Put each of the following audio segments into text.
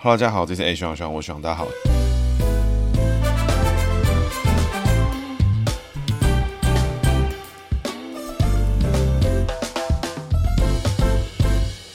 Hello，大家好，这是 H 王，希望我希望大家好。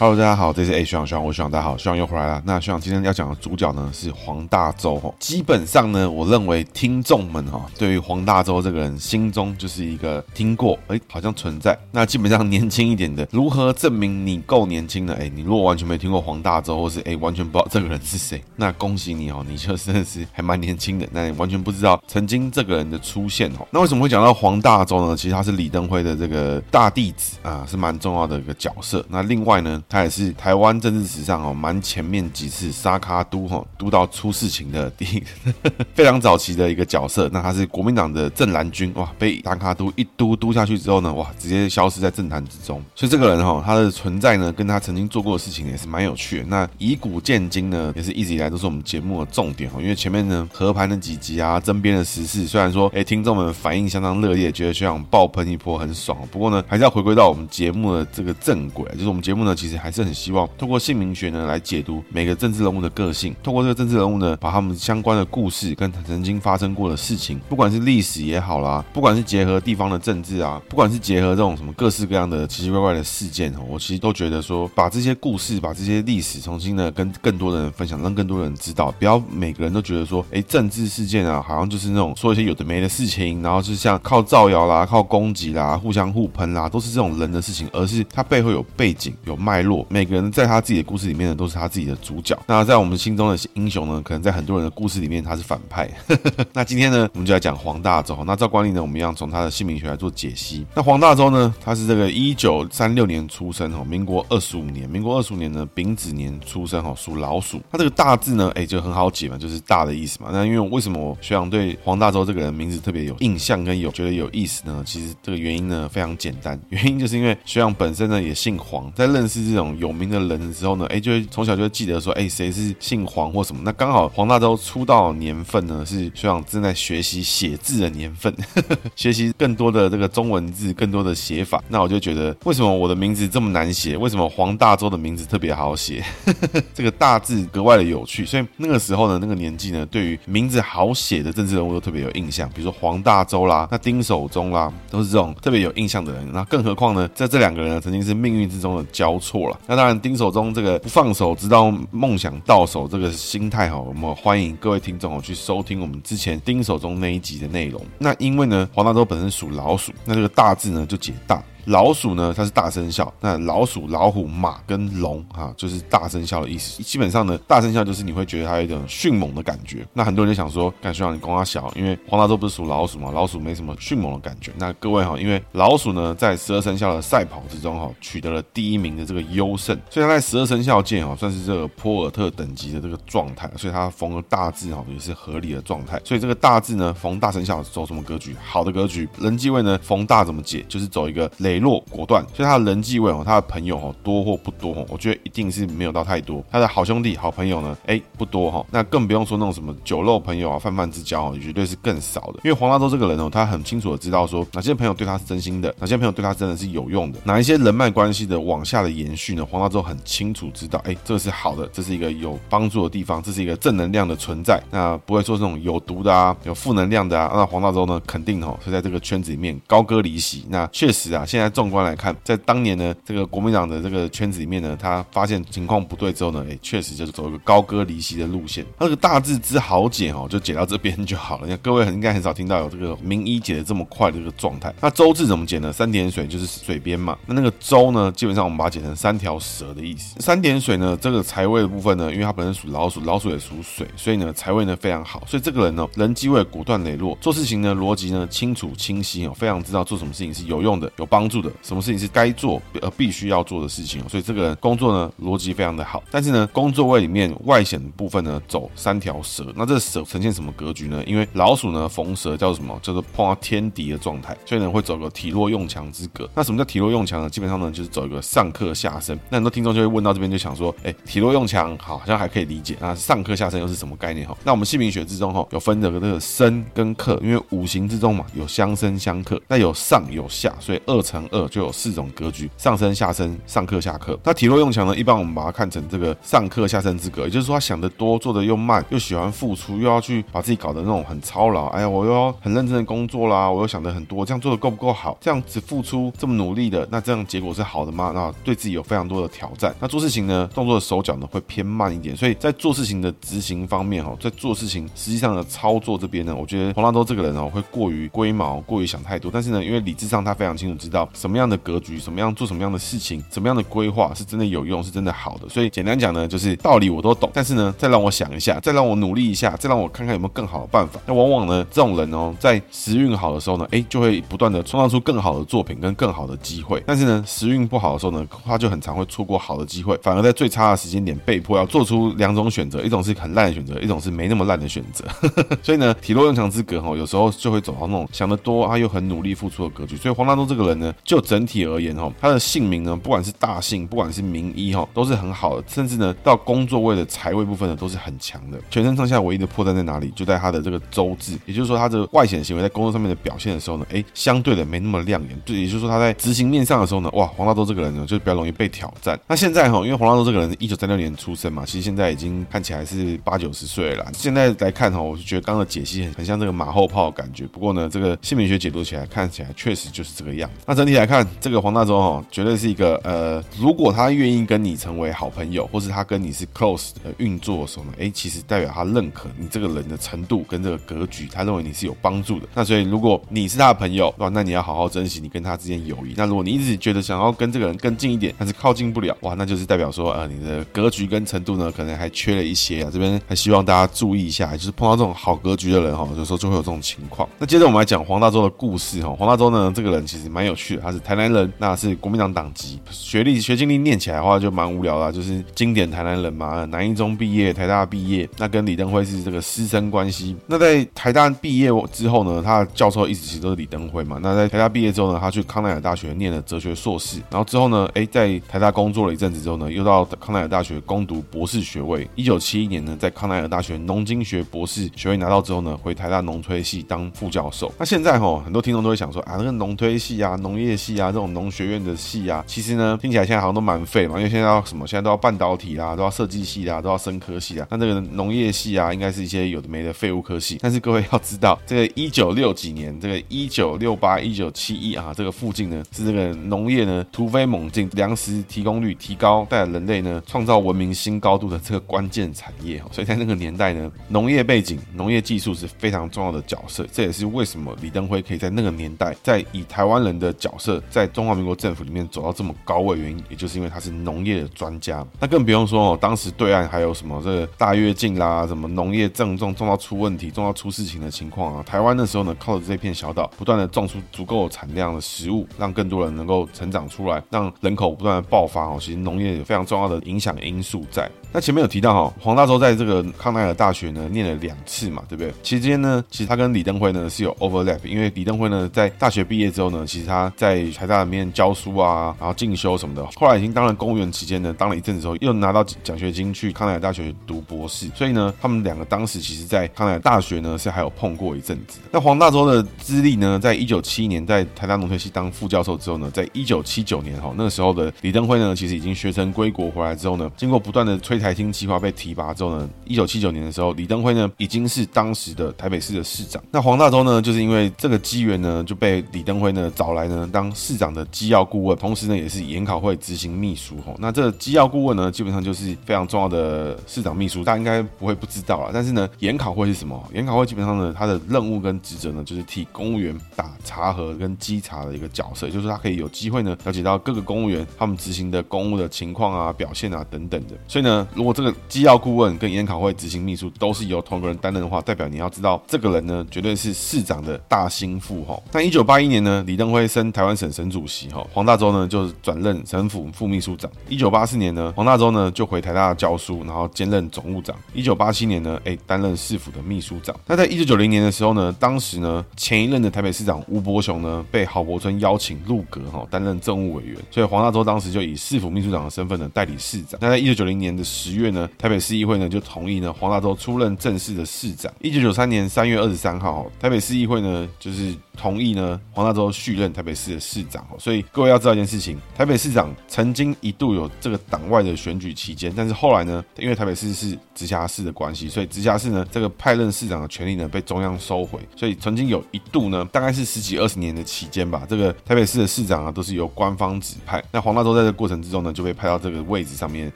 Hello，大家好，这是 A 徐朗徐朗，我徐朗，大家好，徐朗又回来了。那徐朗今天要讲的主角呢是黄大洲哈。基本上呢，我认为听众们哈对于黄大洲这个人心中就是一个听过，哎，好像存在。那基本上年轻一点的，如何证明你够年轻呢？哎，你如果完全没听过黄大洲，或是哎完全不知道这个人是谁，那恭喜你哦，你就真的是还蛮年轻的。那你完全不知道曾经这个人的出现哦。那为什么会讲到黄大洲呢？其实他是李登辉的这个大弟子啊，是蛮重要的一个角色。那另外呢？他也是台湾政治史上哦蛮前面几次沙卡都哈都到出事情的第一 非常早期的一个角色。那他是国民党的正蓝军哇，被沙卡都一都督下去之后呢，哇，直接消失在政坛之中。所以这个人哈，他的存在呢，跟他曾经做过的事情也是蛮有趣的。那以古鉴今呢，也是一直以来都是我们节目的重点哈。因为前面呢和盘的几集啊，争辩的时事，虽然说哎听众们反应相当热烈，觉得学长爆喷一波很爽。不过呢，还是要回归到我们节目的这个正轨，就是我们节目呢其实还是很。希望通过姓名学呢来解读每个政治人物的个性，通过这个政治人物呢，把他们相关的故事跟曾经发生过的事情，不管是历史也好啦，不管是结合地方的政治啊，不管是结合这种什么各式各样的奇奇怪怪的事件哦，我其实都觉得说，把这些故事，把这些历史重新的跟更多的人分享，让更多的人知道，不要每个人都觉得说，哎，政治事件啊，好像就是那种说一些有的没的事情，然后是像靠造谣啦、靠攻击啦、互相互喷啦，都是这种人的事情，而是它背后有背景、有脉络，每。每个人在他自己的故事里面呢，都是他自己的主角。那在我们心中的英雄呢，可能在很多人的故事里面他是反派。那今天呢，我们就来讲黄大洲。那照惯例呢，我们一样从他的姓名学来做解析。那黄大洲呢，他是这个一九三六年出生哈，民国二十五年，民国二十五年呢丙子年出生哈，属老鼠。他这个大字呢，哎，就很好解嘛，就是大的意思嘛。那因为为什么我学长对黄大洲这个人名字特别有印象跟有觉得有意思呢？其实这个原因呢非常简单，原因就是因为学长本身呢也姓黄，在认识这这种有名的人。之后呢，哎，就会从小就会记得说，哎，谁是姓黄或什么？那刚好黄大洲出道年份呢，是学长正在学习写字的年份，呵 呵学习更多的这个中文字，更多的写法。那我就觉得，为什么我的名字这么难写？为什么黄大洲的名字特别好写？呵 呵这个大字格外的有趣。所以那个时候呢，那个年纪呢，对于名字好写的政治人物都特别有印象，比如说黄大洲啦，那丁守中啦，都是这种特别有印象的人。那更何况呢，在这两个人呢，曾经是命运之中的交错那当然，丁守。中这个不放手，直到梦想到手这个心态哈，我们欢迎各位听众哦去收听我们之前丁守中那一集的内容。那因为呢，黄大洲本身属老鼠，那这个大字呢就解大。老鼠呢，它是大生肖。那老鼠、老虎、马跟龙啊，就是大生肖的意思。基本上呢，大生肖就是你会觉得它有一种迅猛的感觉。那很多人就想说，感觉让你公它小，因为黄大洲不是属老鼠嘛，老鼠没什么迅猛的感觉。那各位哈，因为老鼠呢，在十二生肖的赛跑之中哈，取得了第一名的这个优胜，所以它在十二生肖界哈，算是这个波尔特等级的这个状态。所以它逢了大字哈，也是合理的状态。所以这个大字呢，逢大生肖走什么格局？好的格局。人际位呢，逢大怎么解？就是走一个雷磊。落果断，所以他的人际位哦，他的朋友哦多或不多哦，我觉得一定是没有到太多。他的好兄弟、好朋友呢，哎不多哈，那更不用说那种什么酒肉朋友啊、泛泛之交哦，绝对是更少的。因为黄大洲这个人哦，他很清楚的知道说哪些朋友对他是真心的，哪些朋友对他真的是有用的，哪一些人脉关系的往下的延续呢？黄大洲很清楚知道，哎，这个是好的，这是一个有帮助的地方，这是一个正能量的存在，那不会说这种有毒的啊、有负能量的啊。那黄大洲呢，肯定哦是在这个圈子里面高歌离席。那确实啊，现在。纵观来看，在当年呢，这个国民党的这个圈子里面呢，他发现情况不对之后呢，哎，确实就是走一个高歌离席的路线。他这个大字之好解哦，就解到这边就好了。那各位应该很少听到有这个名医解的这么快的这个状态。那周字怎么解呢？三点水就是水边嘛。那那个周呢，基本上我们把它解成三条蛇的意思。三点水呢，这个财位的部分呢，因为它本身属老鼠，老鼠也属水，所以呢财位呢非常好。所以这个人呢，人机位果断磊落，做事情呢逻辑呢清楚清晰哦，非常知道做什么事情是有用的、有帮助的。什么事情是该做而必须要做的事情，所以这个工作呢逻辑非常的好。但是呢，工作位里面外显的部分呢走三条蛇，那这蛇呈现什么格局呢？因为老鼠呢逢蛇叫做什么？叫做碰到天敌的状态，所以呢会走个体弱用强之格。那什么叫体弱用强呢？基本上呢就是走一个上克下生。那很多听众就会问到这边就想说，哎，体弱用强好像还可以理解，那上克下生又是什么概念？哈，那我们姓名学之中哈有分这个这个生跟克，因为五行之中嘛有相生相克，那有上有下，所以二层乘二就有四种格局：上升、下升、上课、下课。那体弱用强呢，一般我们把它看成这个上课下升之格，也就是说他想得多，做得又慢，又喜欢付出，又要去把自己搞得那种很操劳。哎呀，我又要很认真的工作啦，我又想得很多，这样做的够不够好？这样子付出这么努力的，那这样结果是好的吗？那对自己有非常多的挑战。那做事情呢，动作的手脚呢会偏慢一点，所以在做事情的执行方面哈，在做事情实际上的操作这边呢，我觉得黄大洲这个人哦会过于龟毛，过于想太多。但是呢，因为理智上他非常清楚知道什么样的格局，什么样做什么样的事情，什么样的规划是真的有用，是真的好的。所以简单讲呢，就是道理我都懂，但是呢，再让我想一下，再让我努力一下，再让我看看有没有更好的办法。那往往呢，这种人哦，在时运好的时候呢，哎，就会不断的创造出更好的作品跟更好的机会。但是呢，时运不好的时候呢，他就很常会错过好的机会，反而在最差的时间点被迫要做出两种选择，一种是很烂的选择，一种是没那么烂的选择。所以呢，体弱用强之格哈，有时候就会走到那种想得多，他又很努力付出的格局。所以黄大洲这个人呢，就整体而言哈，他的姓名呢，不管是大姓，不管是名医哈，都是很好的，甚至呢，到工作位的财位部分呢，都是很强的。全身上下唯一的破绽在哪里？就在他的这个周字，也就是说，他的外显行为在工作上面的表现的时候呢，哎，相对的没那么亮眼。对，也就是说，他在执行面上的时候呢，哇，黄大洲这个人呢，就比较容易被挑战。那现在哈，因为黄大洲这个人一九三六年出生嘛，其实现在已经看起来是八九十岁了。现在来看哈，我就觉得刚刚的解析很很像这个马后炮的感觉。不过呢，这个姓名学解读起来看起来确实就是这个样子。那整体来看，这个黄大洲哈，绝对是一个呃，如果他愿意跟你成为好朋友，或是他跟你是 close 的运作的时候呢，哎，其实代表他认可你这个人的程度跟这个格局，他认为你是有帮助的。那所以如果你是他的朋友，哇，那你要好好珍惜你跟他之间友谊。那如果你一直觉得想要跟这个人更近一点，但是靠近不了，哇，那就是代表说呃，你的格局跟程度呢，可能还缺了一些啊。这边还希望大家注意一下，就是碰到这种好格局的人哈，有时候就会有这种情况。那接着我们来讲黄大洲的故事哈。黄大洲呢，这个人其实蛮有趣的，他是台南人，那是国民党党籍，学历学经历念起来的话就蛮无聊啦，就是经典台南人嘛，南一中毕业，台大毕业，那跟李登辉是这个师生关系。那在台大毕业之后呢，他的教授一直其实都是李登辉嘛。那在台大毕业之后呢，他去康奈尔大学念了哲学硕士，然后之后呢，哎，在台大工作了一阵子之后呢，又到康奈尔大学攻读博士学位。一九七一年呢，在康奈尔大学农经学博士学位拿到之后呢，回台大农推系当副教授。那现在哈，很多听众都会想说啊，那个农推系啊、农业业系啊这种农学院的系啊，其实呢，听起来现在好像都蛮废嘛，因为现在要什么，现在都要半导体啦，都要设计系啦，都要生科系啊。那这个农业系啊，应该是一些有的没的废物科系。但是各位要知道，这个一九六几年，这个一九六八、一九七一啊，这个附近呢，是这个农业呢突飞猛进，粮食提供率提高，带来人类呢创造文明新高度的这个关键产业。所以在那个年代呢，农业背景、农业技术是非常重要的角色。这也是为什么李登辉可以在那个年代，在以台湾人的角色，在中华民国政府里面走到这么高位，原因也就是因为他是农业的专家。那更不用说哦，当时对岸还有什么这个大跃进啦，什么农业正种种到出问题，种到出事情的情况啊。台湾那时候呢，靠着这片小岛，不断的种出足够产量的食物，让更多人能够成长出来，让人口不断的爆发哦。其实农业有非常重要的影响因素在。那前面有提到哈，黄大洲在这个康奈尔大学呢念了两次嘛，对不对？期间呢，其实他跟李登辉呢是有 overlap，因为李登辉呢在大学毕业之后呢，其实他在台大里面教书啊，然后进修什么的。后来已经当了公务员期间呢，当了一阵子之后，又拿到奖学金去康奈尔大学读博士。所以呢，他们两个当时其实在康奈尔大学呢是还有碰过一阵子。那黄大洲的资历呢，在一九七一年在台大农学系当副教授之后呢，在一九七九年哈，那个时候的李登辉呢，其实已经学成归国回来之后呢，经过不断的催台新计划被提拔之后呢，一九七九年的时候，李登辉呢已经是当时的台北市的市长。那黄大洲呢，就是因为这个机缘呢，就被李登辉呢找来呢当市长的机要顾问，同时呢也是研考会执行秘书。吼，那这机要顾问呢，基本上就是非常重要的市长秘书，大家应该不会不知道了。但是呢，研考会是什么？研考会基本上呢，它的任务跟职责呢，就是替公务员打查核跟稽查的一个角色，也就是他可以有机会呢了解到各个公务员他们执行的公务的情况啊、表现啊等等的。所以呢，如果这个机要顾问跟研考会执行秘书都是由同一个人担任的话，代表你要知道这个人呢，绝对是市长的大心腹吼。那一九八一年呢，李登辉升台湾省省主席哈，黄大洲呢就转任省府副秘书长。一九八四年呢，黄大洲呢就回台大教书，然后兼任总务长。一九八七年呢，哎，担任市府的秘书长。那在一九九零年的时候呢，当时呢前一任的台北市长吴伯雄呢被郝柏村邀请入阁哈，担任政务委员，所以黄大洲当时就以市府秘书长的身份呢代理市长。那在一九九零年的十月呢，台北市议会呢就同意呢黄大洲出任正式的市长。一九九三年三月二十三号，台北市议会呢就是同意呢黄大洲续任台北市的市长。所以各位要知道一件事情，台北市长曾经一度有这个党外的选举期间，但是后来呢，因为台北市是直辖市的关系，所以直辖市呢这个派任市长的权力呢被中央收回，所以曾经有一度呢，大概是十几二十年的期间吧，这个台北市的市长啊都是由官方指派。那黄大洲在这个过程之中呢，就被派到这个位置上面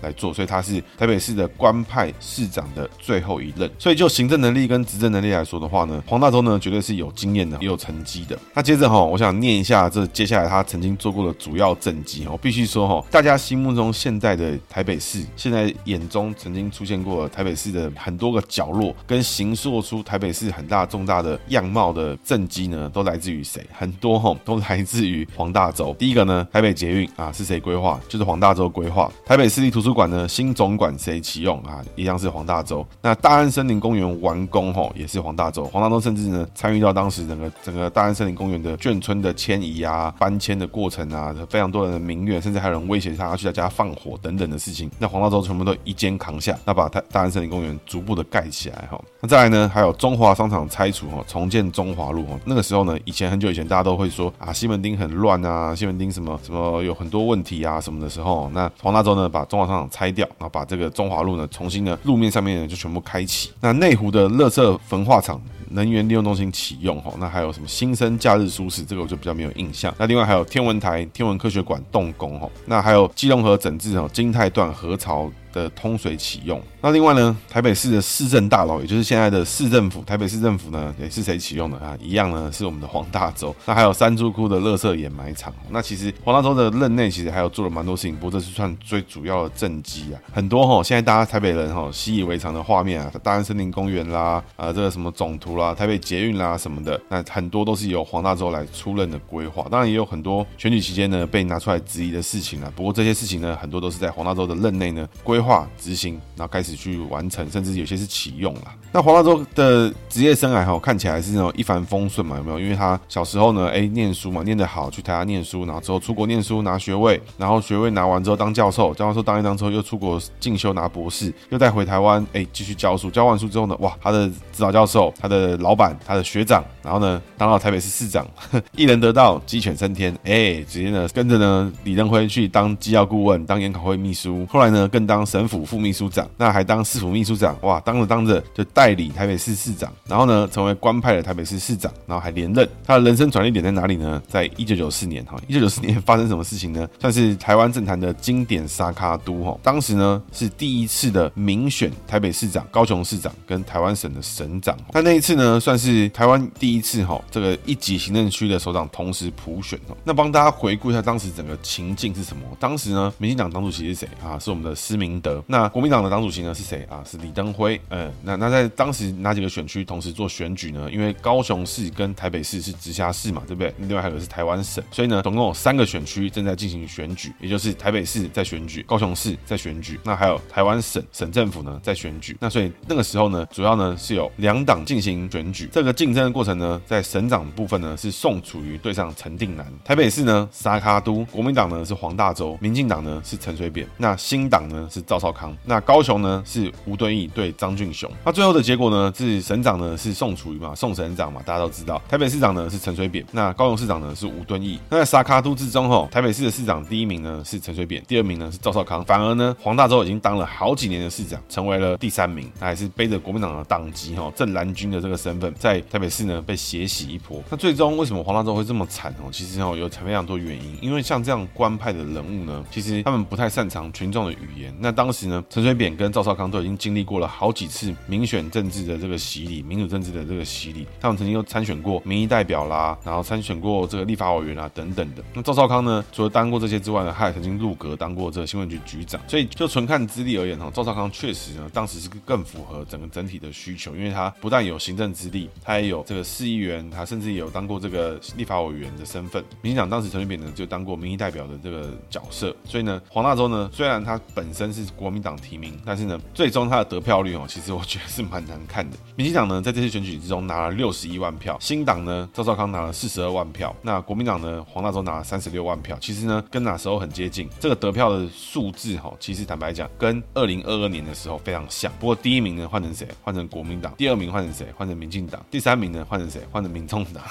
来做，所以他是台北市的官派市长的最后一任。所以就行政能力跟执政能力来说的话呢，黄大洲呢绝对是有经验的，也有成绩的。那接着哈，我想念一下这接下来他曾经做过的主要政绩。我必须说哈，大家心目中现在的台北市，现在眼中曾经出现过台北市的很多个角落，跟形塑出台北市很大重大的样貌的政绩呢，都来自于谁？很多哈都来自于黄大洲。第一个呢，台北捷运啊是谁规划？就是黄大洲规划。台北市立图书馆呢，新总馆谁启用啊？一样是黄大洲。那大安森林公园完工吼，也是黄大洲。黄大洲甚至呢参与到当时整个整个大安森林公园的眷村的迁移啊、搬迁的过程啊，非常多人的民怨，甚至还有人威胁他要去他家放火等等的事情。那黄大洲全部都一肩扛下，那把大大安森林公园逐步的盖起来哈。那再来呢，还有中华商场拆除哈，重建中华路哈。那个时候呢，以前很久以前大家都会说啊，西门町很乱啊，西门町什么什么有很多问题啊什么的时候，那黄大洲呢把中华商场拆掉，然后把这个中华路呢重新呢路面上面呢就全部开启。那内湖的垃圾焚化厂能源利用中心启用哈，那还有什么新生假日舒适，这个我就比较没有印象。那另外还有天文台天文科学馆动工哈，那还有基隆河整治哦，金泰段河槽的通水启用。那另外呢，台北市的市政大楼，也就是现在的市政府，台北市政府呢，也是谁启用的啊？一样呢，是我们的黄大洲。那还有三珠窟的垃圾掩埋场。那其实黄大洲的任内，其实还有做了蛮多事情，不过这是算最主要的政绩啊。很多哈，现在大家台北人哈习以为常的画面啊，大安森林公园啦，啊这个什么总图啦，台北捷运啦什么的，那很多都是由黄大洲来出任的规划。当然也有很多选举期间呢被拿出来质疑的事情啊。不过这些事情呢，很多都是在黄大洲的任内呢规划执行，然后开始去完成，甚至有些是启用了。那黄大洲的职业生涯哈，看起来是那种一帆风顺嘛，有没有？因为他小时候呢，哎，念书嘛，念得好，去台大念书，然后之后出国念书拿学位，然后学位拿完之后当教授，教授当一当之后又出国进修拿博士，又带回台湾，哎，继续教书。教完书之后呢，哇，他的指导教授、他的老板、他的学长，然后呢，当到台北市市长，一人得道，鸡犬升天，哎，直接呢跟着呢李登辉去当机要顾问，当研考会秘书，后来呢更当省府副秘书长，那还当市府秘书长，哇，当着当着就代理台北市市长，然后呢成为官派的台北市市长，然后还连任。他的人生转捩点在哪里呢？在一九九四年哈，一九九四年发生什么事情呢？算是台湾政坛的经典沙卡都哈。当时呢是第一次的民选台北市长、高雄市长跟台湾省的省长。那那一次呢算是台湾第一次哈，这个一级行政区的首长同时普选哦。那帮大家回顾一下当时整个情境是什么？当时呢，民进党党主席是谁啊？是我们的施明德。那国民党的党主席呢是谁啊？是李登辉。嗯，那那在当时哪几个选区同时做选举呢？因为高雄市跟台北市是直辖市嘛，对不对？另外还有个是台湾省，所以呢，总共有三个选区正在进行选举，也就是台北市在选举，高雄市在选举，那还有台湾省省政府呢在选举。那所以那个时候呢，主要呢是有两党进行选举。这个竞争的过程呢，在省长部分呢是宋楚瑜对上陈定南，台北市呢沙卡都，国民党呢是黄大洲，民进党呢是陈水扁，那新党呢是赵赵少康，那高雄呢是吴敦义对张俊雄。那最后的结果呢是省长呢是宋楚瑜嘛，宋省长嘛，大家都知道。台北市长呢是陈水扁，那高雄市长呢是吴敦义。那在沙卡都之中吼，台北市的市长第一名呢是陈水扁，第二名呢是赵少康。反而呢黄大洲已经当了好几年的市长，成为了第三名，他还是背着国民党的党籍哈，正蓝军的这个身份，在台北市呢被血洗一波。那最终为什么黄大洲会这么惨哦？其实哦有非常多原因，因为像这样官派的人物呢，其实他们不太擅长群众的语言。那当时呢陈水扁跟赵少康都已经经历过了好几次民选政治的这个洗礼，民主政治的这个洗礼，他们曾经又参选过民意代表啦，然后参选过这个立法委员啊等等的。那赵少康呢，除了当过这些之外呢，他也曾经入阁当过这个新闻局局长。所以就纯看资历而言哈，赵少康确实呢，当时是更符合整个整体的需求，因为他不但有行政资历，他也有这个市议员，他甚至也有当过这个立法委员的身份。民进党当时陈水扁呢，就当过民意代表的这个角色。所以呢，黄大洲呢，虽然他本身是国民党提名，但是呢，最终他的得票率哦，其实我觉得是蛮难看的。民进党呢，在这次选举之中拿了六十一万票，新党呢，赵少康拿了四十二万票，那国民党呢，黄大洲拿了三十六万票，其实呢，跟那时候很接近。这个得票的数字哈，其实坦白讲，跟二零二二年的时候非常像。不过第一名呢，换成谁？换成国民党。第二名换成谁？换成民进党。第三名呢，换成谁？换成民众党。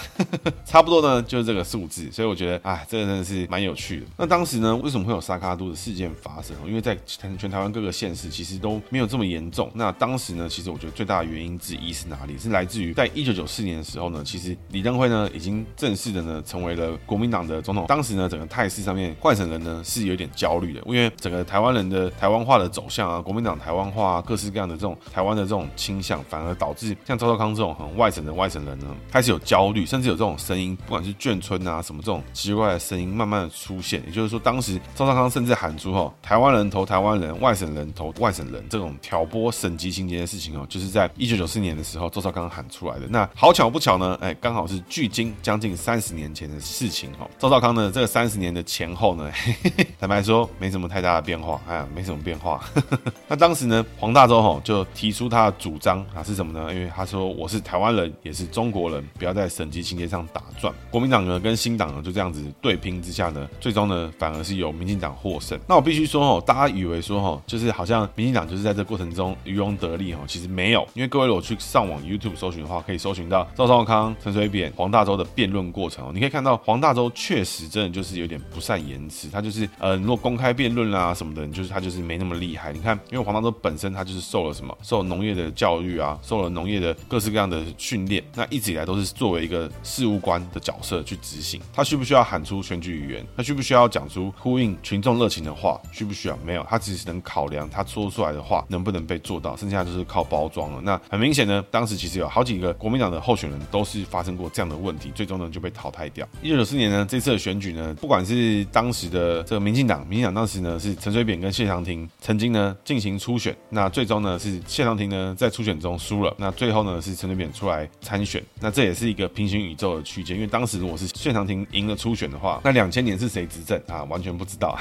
差不多呢，就是这个数字。所以我觉得，哎，这个真的是蛮有趣的。那当时呢，为什么会有沙卡都的事件发生？因为在全台湾各个县市其实都没有这么严重。那当时呢，其实我觉得最大的原因之一是哪里？是来自于在一九九四年的时候呢，其实李登辉呢已经正式的呢成为了国民党的总统。当时呢，整个态势上面，外省人呢是有点焦虑的，因为整个台湾人的台湾化的走向啊，国民党台湾化啊，各式各样的这种台湾的这种倾向，反而导致像赵少康这种很外省的外省人呢，开始有焦虑，甚至有这种声音，不管是眷村啊什么这种奇怪的声音，慢慢的出现。也就是说，当时赵少康甚至喊出“哦，台湾人投台湾人，外省人投外省人”这种挑拨省级情节的事情哦，就是在一九九四年的时候，周少康喊出来的。那好巧不巧呢，哎，刚好是距今将近三十年前的事情哦。周少康呢，这个三十年的前后呢，嘿嘿坦白说没什么太大的变化，哎，没什么变化。那当时呢，黄大洲吼就提出他的主张啊是什么呢？因为他说我是台湾人，也是中国人，不要在省级情节上打转。国民党呢跟新党呢就这样子对拼之下呢，最终呢反而是由民进党获胜。那我必须说哦，大家以为说吼，就是好像民进党就是在这过程中渔翁得利哈，其实没有。因为各位如果去上网 YouTube 搜寻的话，可以搜寻到赵少康、陈水扁、黄大洲的辩论过程哦。你可以看到黄大洲确实真的就是有点不善言辞，他就是呃，如果公开辩论啦什么的，就是他就是没那么厉害。你看，因为黄大洲本身他就是受了什么，受了农业的教育啊，受了农业的各式各样的训练，那一直以来都是作为一个事务官的角色去执行。他需不需要喊出选举语言？他需不需要讲出呼应群众热情的话？需不需要？没有，他只是能考量他说出来的话能不能被做到，剩下就是靠包装了。那很明显呢，当时其实有好几个国民党的候选人都是发生过这样的问题，最终呢就被淘汰掉。一九九四年呢，这次的选举呢，不管是当时的这个民进党，民进党当时呢是陈水扁跟谢长廷曾经呢进行初选，那最终呢是谢长廷呢在初选中输了，那最后呢是陈水扁出来参选，那这也是一个平行宇宙的区间，因为当时如果是谢长廷赢了初选的话，那两千年是谁执政啊？完全不知道。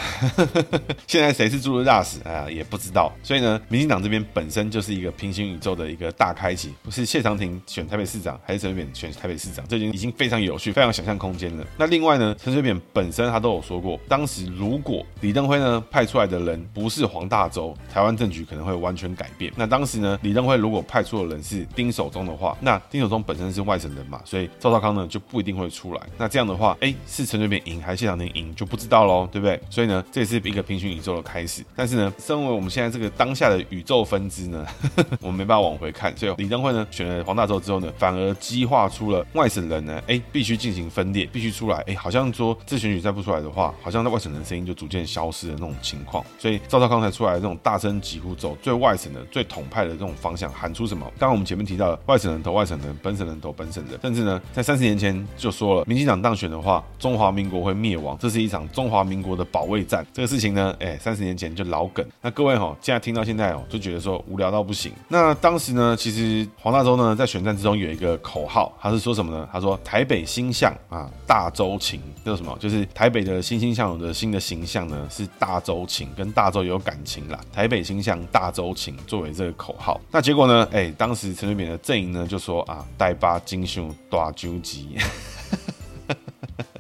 现在谁是驻日大使啊？也不知道。所以呢，民进党这边本身就是一个平行宇宙的一个大开启，不是谢长廷选台北市长，还是陈水扁选台北市长，这已经已经非常有趣，非常想象空间了。那另外呢，陈水扁本身他都有说过，当时如果李登辉呢派出来的人不是黄大洲，台湾政局可能会完全改变。那当时呢，李登辉如果派出的人是丁守中的话，那丁守中本身是外省人嘛，所以赵少康呢就不一定会出来。那这样的话，哎，是陈水扁赢还是谢长廷赢就不知道喽，对不对？所以呢，这也是一个平行宇宙的开始。但是呢，身为我们现在这个当下的宇宙分支呢，呵 呵我们没办法往回看。所以李登辉呢选了黄大洲之后呢，反而激化出了外省人呢，哎，必须进行分裂，必须出来。哎，好像说这选举再不出来的话，好像在外省人声音就逐渐消失的那种情况。所以赵少康才出来这种大声疾呼，走最外省的、最统派的这种方向，喊出什么？刚刚我们前面提到的外省人投外省人，本省人投本省人，甚至呢，在三十年前就说了，民进党当选的话，中华民国会灭亡，这是一场中华民国的保卫战。这个事情呢，哎，三十年前就老那各位哈、哦，现在听到现在哦，就觉得说无聊到不行。那当时呢，其实黄大洲呢在选战之中有一个口号，他是说什么呢？他说台北新象啊，大洲情，叫什么？就是台北的欣欣向荣的新的形象呢是大洲情，跟大洲有感情啦。台北新象大洲情作为这个口号。那结果呢，哎，当时陈水扁的阵营呢就说啊，台北金秀大洲机。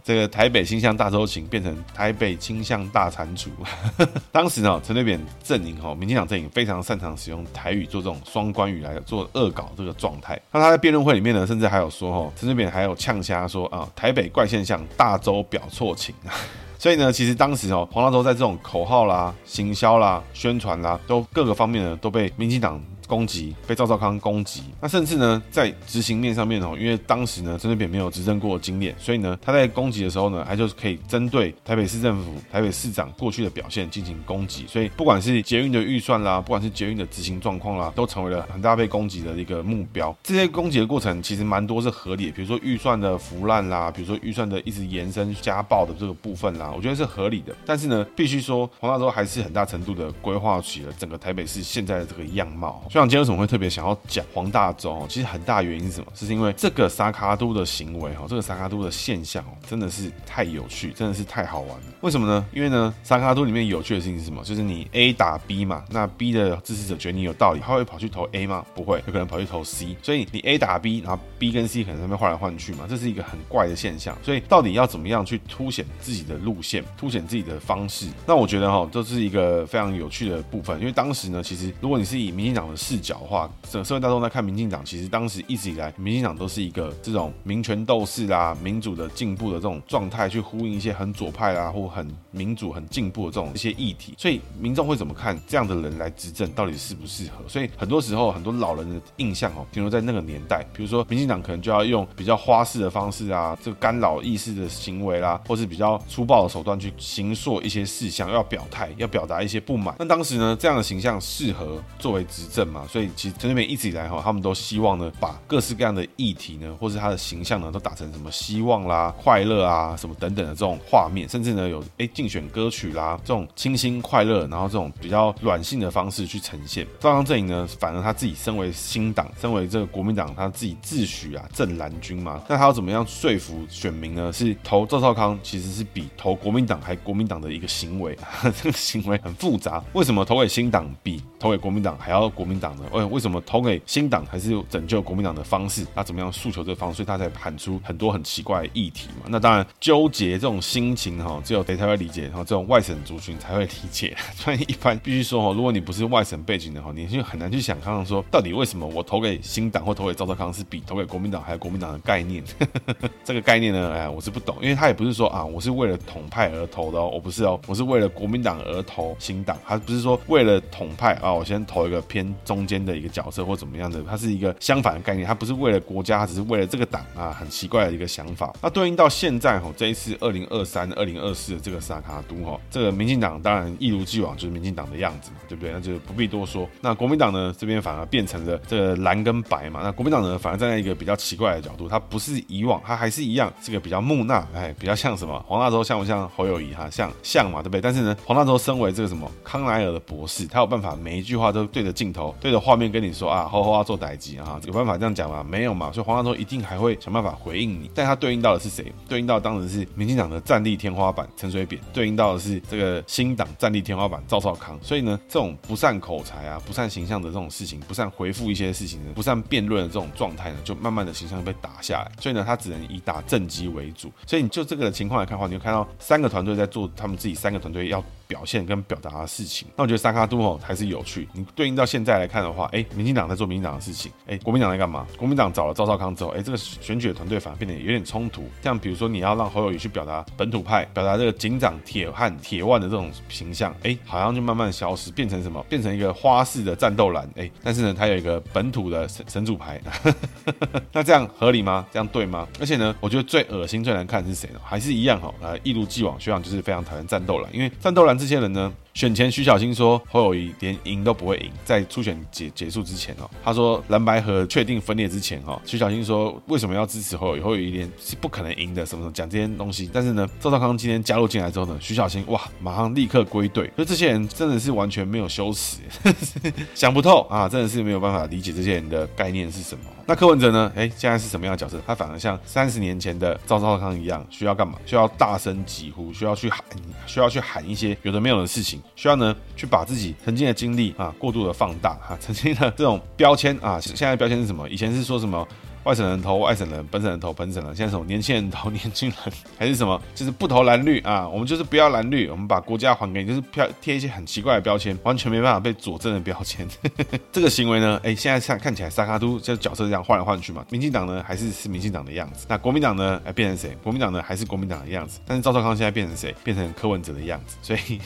这个台北新象大洲情变成台北倾向大蟾蜍。当时呢，陈水扁阵营哈，民进党阵营非常擅长使用台语做这种双关语来做恶搞这个状态。那他在辩论会里面呢，甚至还有说哈，陈水扁还有呛瞎说啊，台北怪现象，大洲表错情。所以呢，其实当时哦，黄大洲在这种口号啦、行销啦、宣传啦，都各个方面呢，都被民进党。攻击被赵少康攻击，那甚至呢，在执行面上面哦，因为当时呢，陈水扁没有执政过的经验，所以呢，他在攻击的时候呢，还就是可以针对台北市政府、台北市长过去的表现进行攻击，所以不管是捷运的预算啦，不管是捷运的执行状况啦，都成为了很大被攻击的一个目标。这些攻击的过程其实蛮多是合理的，比如说预算的腐烂啦，比如说预算的一直延伸家暴的这个部分啦，我觉得是合理的。但是呢，必须说黄大洲还是很大程度的规划起了整个台北市现在的这个样貌。长今天为什么会特别想要讲黄大洲？其实很大原因是什么？是因为这个萨卡都的行为哈，这个萨卡都的现象哦，真的是太有趣，真的是太好玩了。为什么呢？因为呢，萨卡都里面有趣的事情是什么？就是你 A 打 B 嘛，那 B 的支持者觉得你有道理，他会跑去投 A 吗？不会，有可能跑去投 C。所以你 A 打 B，然后 B 跟 C 可能在那边换来换去嘛，这是一个很怪的现象。所以到底要怎么样去凸显自己的路线，凸显自己的方式？那我觉得哈，这是一个非常有趣的部分。因为当时呢，其实如果你是以民进党的视视角的话，整社会大众在看民进党，其实当时一直以来，民进党都是一个这种民权斗士啦、民主的进步的这种状态，去呼应一些很左派啦或很民主、很进步的这种一些议题。所以民众会怎么看这样的人来执政，到底适不适合？所以很多时候，很多老人的印象哦，停留在那个年代，比如说民进党可能就要用比较花式的方式啊，这个干扰议事的行为啦，或是比较粗暴的手段去形塑一些事项，要表态，要表达一些不满。那当时呢，这样的形象适合作为执政嘛？所以其实陈水扁一直以来哈，他们都希望呢，把各式各样的议题呢，或是他的形象呢，都打成什么希望啦、快乐啊、什么等等的这种画面，甚至呢有哎竞选歌曲啦，这种清新快乐，然后这种比较软性的方式去呈现。赵少康阵营呢，反而他自己身为新党，身为这个国民党，他自己自诩啊正蓝军嘛，那他要怎么样说服选民呢？是投赵少康其实是比投国民党还国民党的一个行为，这个行为很复杂。为什么投给新党比投给国民党还要国民党呢？哎为什么投给新党还是拯救国民党的方式？他怎么样诉求这个方式？所以他才喊出很多很奇怪的议题嘛。那当然纠结这种心情哈，只有谁才会理解，然后这种外省族群才会理解。所以一般必须说哈，如果你不是外省背景的话，你就很难去想象说，到底为什么我投给新党或投给赵少康是比投给国民党还有国民党的概念？这个概念呢，哎，我是不懂，因为他也不是说啊，我是为了统派而投的哦，我不是哦，我是为了国民党而投新党，他不是说为了统派啊，我先投一个偏中间的一个角色或怎么样的，它是一个相反的概念，它不是为了国家，他只是为了这个党啊，很奇怪的一个想法。那对应到现在哈，这一次二零二三、二零二四的这个萨卡都哈，这个民进党当然一如既往就是民进党的样子嘛，对不对？那就不必多说。那国民党呢，这边反而变成了这个蓝跟白嘛。那国民党呢，反而站在一个比较奇怪的角度，它不是以往，它还是一样这个比较木讷，哎，比较像什么黄大洲像不像侯友谊哈？像像嘛，对不对？但是呢，黄大洲身为这个什么康乃尔的博士，他有办法每一句话都对着镜头、对着画面跟你说啊，好好要做代志啊，有办法这样讲吗？没有嘛。所以黄大洲一定还会想办法回应你。但他对应到的是谁？对应到当时是民进党的战力天花板陈水扁，对应到的是这个新党战力天花板赵少康。所以呢，这种不善口才啊、不善形象的这种事情，不善回复一些事情呢，不善辩论的这种状态呢，就慢慢的形象被打下来。所以呢，他只能以打政绩为主。所以你就这个情况来看的话，你就看到三个团队在做他们自己三个团队要表现跟表达的事情。那我觉得三卡都吼还是有趣。你对应到现在来看的话，哎，民进党在做民进党的事情，哎，国民党在干嘛？国民党找了赵少康之后，哎，这个选举的团队反而变得有点冲突。像比如说，你要让侯友宜去表达本土派，表达这个警长铁汉铁腕的这种形象，哎，好像就慢慢消失，变成什么？变成一个花式的战斗蓝，哎，但是呢，它有一个本土的神神主牌。那这样合理吗？这样对吗？而且呢，我觉得最恶心、最难看的是谁呢？还是一样哈，呃，一如既往，学长就是非常讨厌战斗蓝，因为战斗蓝这些人呢。选前，徐小新说侯友谊连赢都不会赢。在初选结结束之前哦，他说蓝白河确定分裂之前哦，徐小新说为什么要支持侯友谊？侯友谊连是不可能赢的，什么什么讲这些东西。但是呢，赵少康今天加入进来之后呢，徐小新哇，马上立刻归队。所以这些人真的是完全没有羞耻，想不透啊，真的是没有办法理解这些人的概念是什么。那柯文哲呢？哎，现在是什么样的角色？他反而像三十年前的赵少康一样，需要干嘛？需要大声疾呼，需要去喊，需要去喊一些有的没有的事情。需要呢，去把自己曾经的经历啊过度的放大哈、曾经的这种标签啊，现在标签是什么？以前是说什么？外省人投外省人，本省人投本省人。现在什么年轻人投年轻人，还是什么？就是不投蓝绿啊，我们就是不要蓝绿，我们把国家还给你，就是贴贴一些很奇怪的标签，完全没办法被佐证的标签。这个行为呢，哎，现在看看起来萨卡都这角色这样换来换去嘛。民进党呢还是是民进党的样子，那国民党呢，哎变成谁？国民党呢还是国民党的样子，但是赵少康现在变成谁？变成柯文哲的样子。所以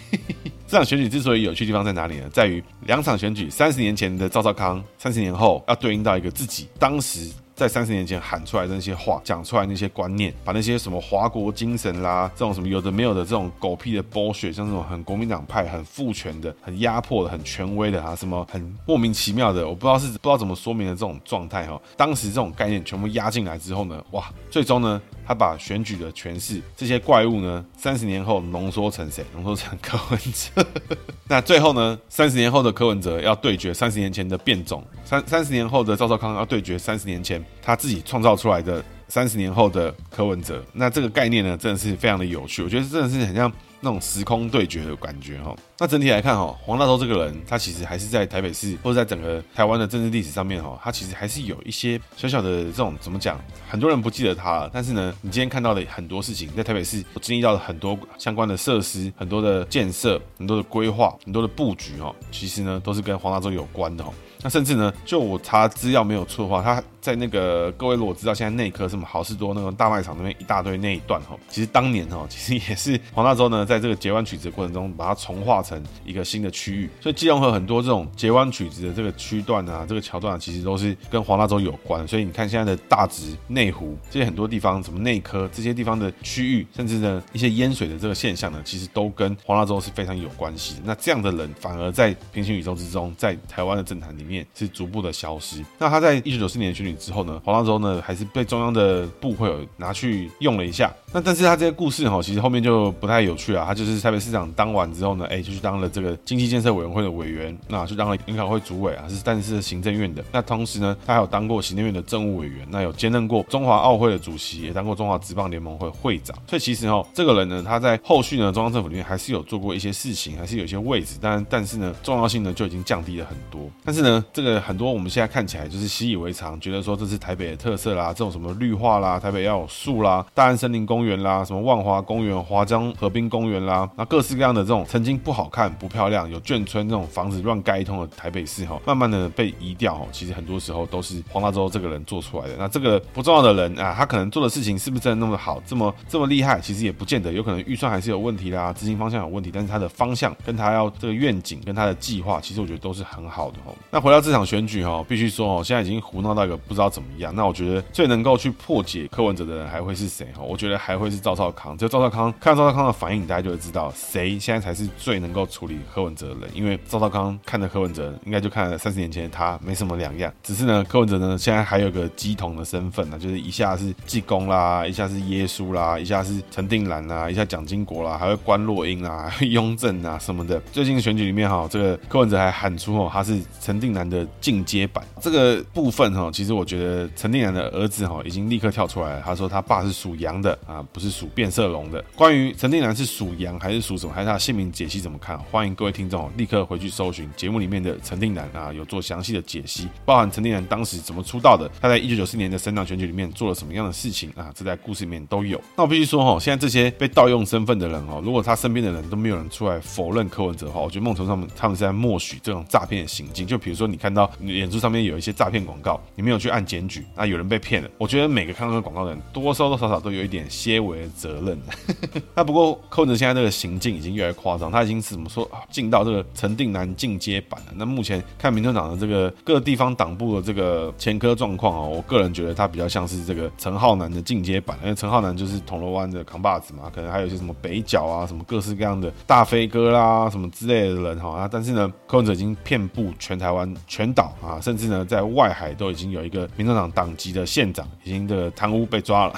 这场选举之所以有趣的地方在哪里呢？在于两场选举，三十年前的赵少康，三十年后要对应到一个自己当时。在三十年前喊出来的那些话，讲出来那些观念，把那些什么华国精神啦，这种什么有的没有的这种狗屁的剥削像这种很国民党派、很父权的、很压迫的、很权威的啊，什么很莫名其妙的，我不知道是不知道怎么说明的这种状态哈。当时这种概念全部压进来之后呢，哇，最终呢。他把选举的权势这些怪物呢，三十年后浓缩成谁？浓缩成柯文哲。那最后呢，三十年后的柯文哲要对决三十年前的变种，三三十年后的赵少康要对决三十年前他自己创造出来的三十年后的柯文哲。那这个概念呢，真的是非常的有趣，我觉得真的是很像。那种时空对决的感觉哈，那整体来看哈，黄大洲这个人，他其实还是在台北市或者在整个台湾的政治历史上面哈，他其实还是有一些小小的这种怎么讲，很多人不记得他了。但是呢，你今天看到的很多事情，在台北市我经历到了很多相关的设施、很多的建设、很多的规划、很多的布局哈，其实呢都是跟黄大洲有关的哈。那甚至呢，就我查资料没有错的话，他在那个各位如果知道现在内科什么好事多那个大卖场那边一大堆那一段哈，其实当年哈，其实也是黄大洲呢，在这个截弯曲直的过程中，把它重划成一个新的区域。所以基隆和很多这种截弯曲直的这个区段啊，这个桥段啊，其实都是跟黄大洲有关。所以你看现在的大直、内湖这些很多地方，什么内科这些地方的区域，甚至呢一些淹水的这个现象呢，其实都跟黄大洲是非常有关系。那这样的人反而在平行宇宙之中，在台湾的政坛里面。是逐步的消失。那他在一九九四年选举之后呢，黄大洲呢还是被中央的部会拿去用了一下。那但是他这些故事哈，其实后面就不太有趣了。他就是台北市长当完之后呢，哎，就去当了这个经济建设委员会的委员，那就当了研考会主委啊，是但是行政院的。那同时呢，他还有当过行政院的政务委员，那有兼任过中华奥会的主席，也当过中华职棒联盟会会长。所以其实哈，这个人呢，他在后续呢，中央政府里面还是有做过一些事情，还是有一些位置，但但是呢，重要性呢就已经降低了很多。但是呢，这个很多我们现在看起来就是习以为常，觉得说这是台北的特色啦，这种什么绿化啦，台北要有树啦，大安森林公园。园啦，什么万华公园、华江河滨公园啦，那各式各样的这种曾经不好看、不漂亮、有眷村这种房子乱盖一通的台北市哈，慢慢的被移掉。哈其实很多时候都是黄大洲这个人做出来的。那这个不重要的人啊，他可能做的事情是不是真的那么好、这么这么厉害？其实也不见得，有可能预算还是有问题啦，资金方向有问题。但是他的方向跟他要这个愿景跟他的计划，其实我觉得都是很好的哈。那回到这场选举哈，必须说哦，现在已经胡闹到一个不知道怎么样。那我觉得最能够去破解柯文哲的人还会是谁哈？我觉得还。会是赵少康，就赵少康看赵少康的反应，大家就会知道谁现在才是最能够处理柯文哲的人。因为赵少康看着柯文哲，应该就看了三十年前的他没什么两样。只是呢，柯文哲呢现在还有个鸡同的身份呢，就是一下是济公啦，一下是耶稣啦，一下是陈定南啦，一下蒋经国啦，还会关洛英啦，雍正啊什么的。最近选举里面哈，这个柯文哲还喊出哦，他是陈定南的进阶版。这个部分哈，其实我觉得陈定南的儿子哈已经立刻跳出来了，他说他爸是属羊的啊。啊不是属变色龙的。关于陈定南是属羊还是属什么，还是他的姓名解析怎么看？欢迎各位听众立刻回去搜寻节目里面的陈定南啊，有做详细的解析，包含陈定南当时怎么出道的，他在一九九四年的省长选举里面做了什么样的事情啊，这在故事里面都有。那我必须说哈，现在这些被盗用身份的人哦，如果他身边的人都没有人出来否认柯文哲的话，我觉得梦从他们他们是在默许这种诈骗的行径。就比如说你看到你演出上面有一些诈骗广告，你没有去按检举那，有人被骗了。我觉得每个看到这广告的人，多多少少都有一点些。为责任，那不过柯文哲现在这个行径已经越来越夸张，他已经是怎么说啊进到这个陈定南进阶版了。那目前看民众党的这个各地方党部的这个前科状况哦，我个人觉得他比较像是这个陈浩南的进阶版，因为陈浩南就是铜锣湾的扛把子嘛，可能还有一些什么北角啊，什么各式各样的大飞哥啦，什么之类的人哈啊。但是呢，柯文哲已经遍布全台湾全岛啊，甚至呢在外海都已经有一个民众党党籍的县长已经这个贪污被抓了，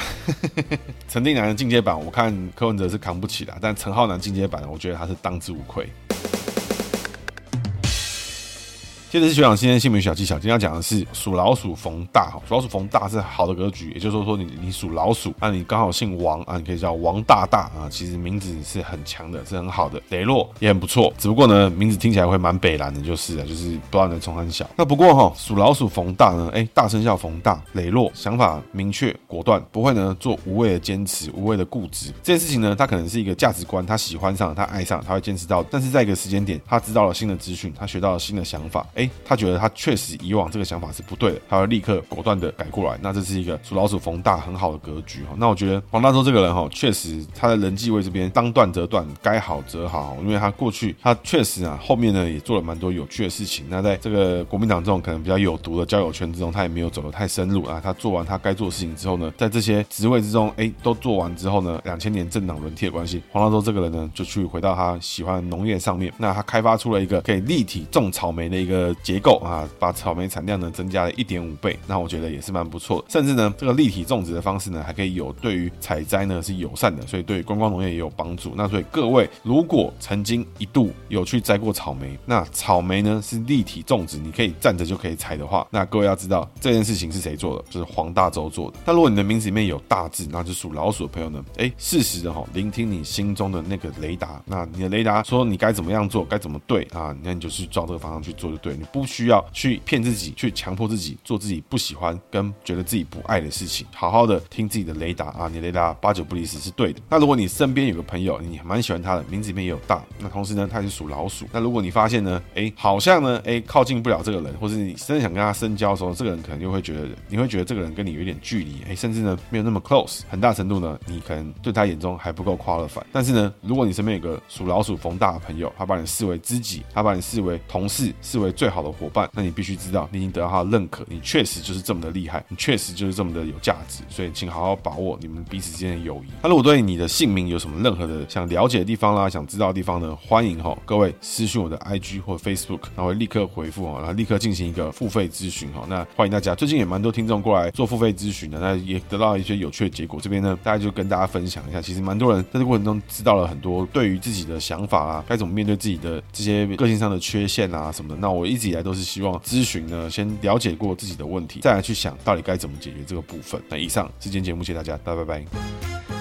陈定。男的进阶版，我看柯文哲是扛不起的，但陈浩南进阶版，我觉得他是当之无愧。接着是学长今天姓名小技巧，今天要讲的是属老鼠逢大哈，属老鼠逢大是好的格局，也就是说说你你属老鼠，那你刚好姓王啊，你可以叫王大大啊，其实名字是很强的，是很好的，磊落也很不错，只不过呢名字听起来会蛮北蓝的，就是啊，就是不知道能从很小。那不过哈属老鼠逢大呢，哎大生肖逢大，磊落，想法明确果断，不会呢做无谓的坚持，无谓的固执。这件事情呢，他可能是一个价值观，他喜欢上，他爱上，他会坚持到，但是在一个时间点，他知道了新的资讯，他学到了新的想法。哎，他觉得他确实以往这个想法是不对的，他会立刻果断的改过来。那这是一个属老鼠逢大很好的格局哈。那我觉得黄大洲这个人哈，确实他的人际位这边当断则断，该好则好，因为他过去他确实啊后面呢也做了蛮多有趣的事情。那在这个国民党这种可能比较有毒的交友圈之中，他也没有走得太深入啊。他做完他该做的事情之后呢，在这些职位之中，哎，都做完之后呢，两千年政党轮替的关系，黄大洲这个人呢就去回到他喜欢的农业上面。那他开发出了一个可以立体种草莓的一个。结构啊，把草莓产量呢增加了一点五倍，那我觉得也是蛮不错的。甚至呢，这个立体种植的方式呢，还可以有对于采摘呢是友善的，所以对观光农业也有帮助。那所以各位如果曾经一度有去摘过草莓，那草莓呢是立体种植，你可以站着就可以采的话，那各位要知道这件事情是谁做的，就是黄大洲做的。那如果你的名字里面有大字，那就属老鼠的朋友呢，哎，适时的哈聆听你心中的那个雷达，那你的雷达说你该怎么样做，该怎么对啊，那你就去照这个方向去做就对，你不需要去骗自己，去强迫自己做自己不喜欢跟觉得自己不爱的事情，好好的听自己的雷达啊，你雷达八九不离十是对的。那如果你身边有个朋友，你蛮喜欢他的，名字里面也有大，那同时呢，他是属老鼠。那如果你发现呢，哎，好像呢，哎，靠近不了这个人，或是你真的想跟他深交的时候，这个人可能就会觉得，你会觉得这个人跟你有一点距离，哎，甚至呢没有那么 close，很大程度呢，你可能对他眼中还不够 qualified。但是呢，如果你身边有个属老鼠逢大的朋友，他把你视为知己，他把你视为同事，视为最最好的伙伴，那你必须知道，你已经得到他的认可，你确实就是这么的厉害，你确实就是这么的有价值。所以，请好好把握你们彼此之间的友谊。那如果对你的姓名有什么任何的想了解的地方啦，想知道的地方呢，欢迎哈各位私讯我的 IG 或 Facebook，然后会立刻回复哈，然后立刻进行一个付费咨询哈。那欢迎大家，最近也蛮多听众过来做付费咨询的，那也得到一些有趣的结果。这边呢，大家就跟大家分享一下，其实蛮多人在这过程中知道了很多对于自己的想法啊，该怎么面对自己的这些个性上的缺陷啊什么的。那我一直以来都是希望咨询呢，先了解过自己的问题，再来去想到底该怎么解决这个部分。那以上是今天节目，谢谢大家，大家拜拜。